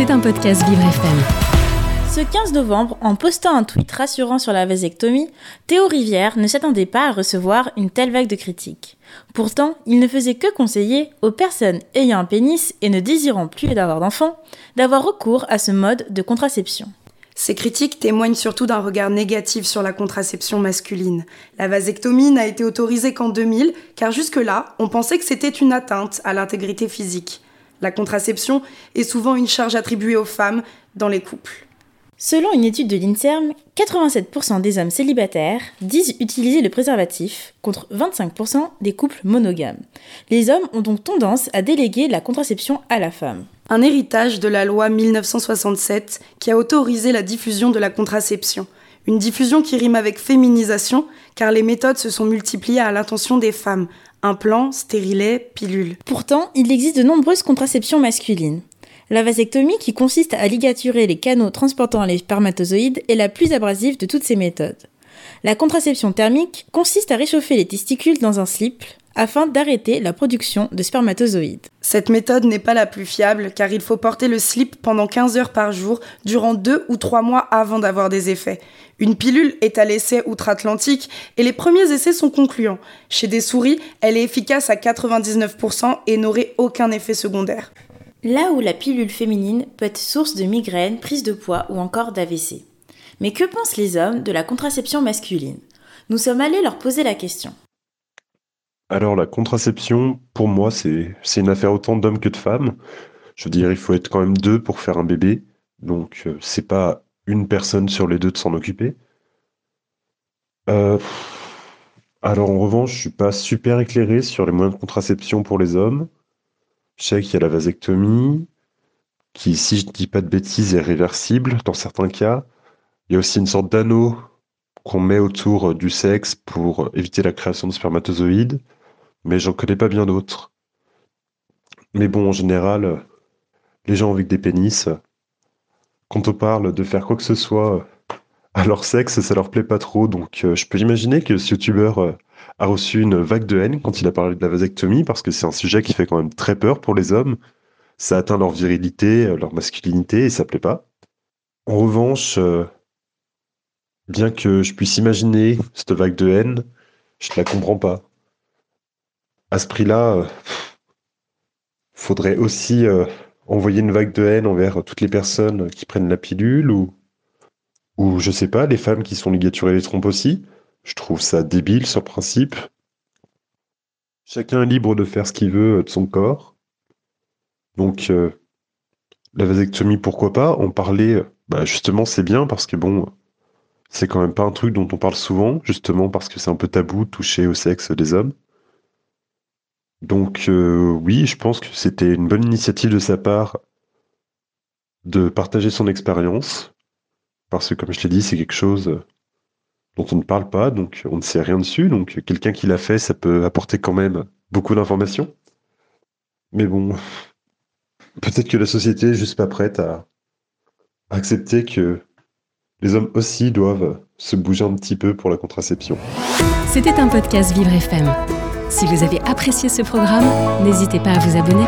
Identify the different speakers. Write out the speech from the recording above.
Speaker 1: C'est un podcast Vivre FM.
Speaker 2: Ce 15 novembre, en postant un tweet rassurant sur la vasectomie, Théo Rivière ne s'attendait pas à recevoir une telle vague de critiques. Pourtant, il ne faisait que conseiller aux personnes ayant un pénis et ne désirant plus d'avoir d'enfants d'avoir recours à ce mode de contraception.
Speaker 3: Ces critiques témoignent surtout d'un regard négatif sur la contraception masculine. La vasectomie n'a été autorisée qu'en 2000, car jusque-là, on pensait que c'était une atteinte à l'intégrité physique. La contraception est souvent une charge attribuée aux femmes dans les couples.
Speaker 2: Selon une étude de l'INSERM, 87% des hommes célibataires disent utiliser le préservatif, contre 25% des couples monogames. Les hommes ont donc tendance à déléguer la contraception à la femme.
Speaker 3: Un héritage de la loi 1967 qui a autorisé la diffusion de la contraception. Une diffusion qui rime avec féminisation, car les méthodes se sont multipliées à l'intention des femmes, implants, stérilets, pilules.
Speaker 2: Pourtant, il existe de nombreuses contraceptions masculines. La vasectomie, qui consiste à ligaturer les canaux transportant les spermatozoïdes, est la plus abrasive de toutes ces méthodes. La contraception thermique consiste à réchauffer les testicules dans un slip afin d'arrêter la production de spermatozoïdes.
Speaker 3: Cette méthode n'est pas la plus fiable car il faut porter le slip pendant 15 heures par jour durant 2 ou 3 mois avant d'avoir des effets. Une pilule est à l'essai outre-Atlantique et les premiers essais sont concluants. Chez des souris, elle est efficace à 99% et n'aurait aucun effet secondaire.
Speaker 2: Là où la pilule féminine peut être source de migraines, prise de poids ou encore d'AVC. Mais que pensent les hommes de la contraception masculine? Nous sommes allés leur poser la question.
Speaker 4: Alors la contraception, pour moi, c'est une affaire autant d'hommes que de femmes. Je veux dire, il faut être quand même deux pour faire un bébé. Donc euh, c'est pas une personne sur les deux de s'en occuper. Euh, alors en revanche, je suis pas super éclairé sur les moyens de contraception pour les hommes. Je sais qu'il y a la vasectomie, qui, si je dis pas de bêtises, est réversible dans certains cas. Il y a aussi une sorte d'anneau qu'on met autour du sexe pour éviter la création de spermatozoïdes mais j'en connais pas bien d'autres. Mais bon, en général, les gens avec des pénis, quand on parle de faire quoi que ce soit à leur sexe, ça leur plaît pas trop. Donc euh, je peux imaginer que ce youtubeur euh, a reçu une vague de haine quand il a parlé de la vasectomie, parce que c'est un sujet qui fait quand même très peur pour les hommes. Ça atteint leur virilité, euh, leur masculinité, et ça plaît pas. En revanche, bien que je puisse imaginer cette vague de haine, je ne la comprends pas à ce prix-là, euh, faudrait aussi euh, envoyer une vague de haine envers toutes les personnes qui prennent la pilule ou, ou je sais pas, les femmes qui sont ligaturées les trompes aussi. Je trouve ça débile sur principe. Chacun est libre de faire ce qu'il veut euh, de son corps. Donc, la vasectomie, pourquoi pas? En parler, bah justement, c'est bien parce que bon, c'est quand même pas un truc dont on parle souvent, justement parce que c'est un peu tabou toucher au sexe des hommes. Donc euh, oui, je pense que c'était une bonne initiative de sa part de partager son expérience, parce que comme je l'ai dit, c'est quelque chose dont on ne parle pas, donc on ne sait rien dessus, donc quelqu'un qui l'a fait, ça peut apporter quand même beaucoup d'informations. Mais bon, peut-être que la société est juste pas prête à accepter que les hommes aussi doivent se bouger un petit peu pour la contraception.
Speaker 1: C'était un podcast Vivre FM. Si vous avez apprécié ce programme, n'hésitez pas à vous abonner.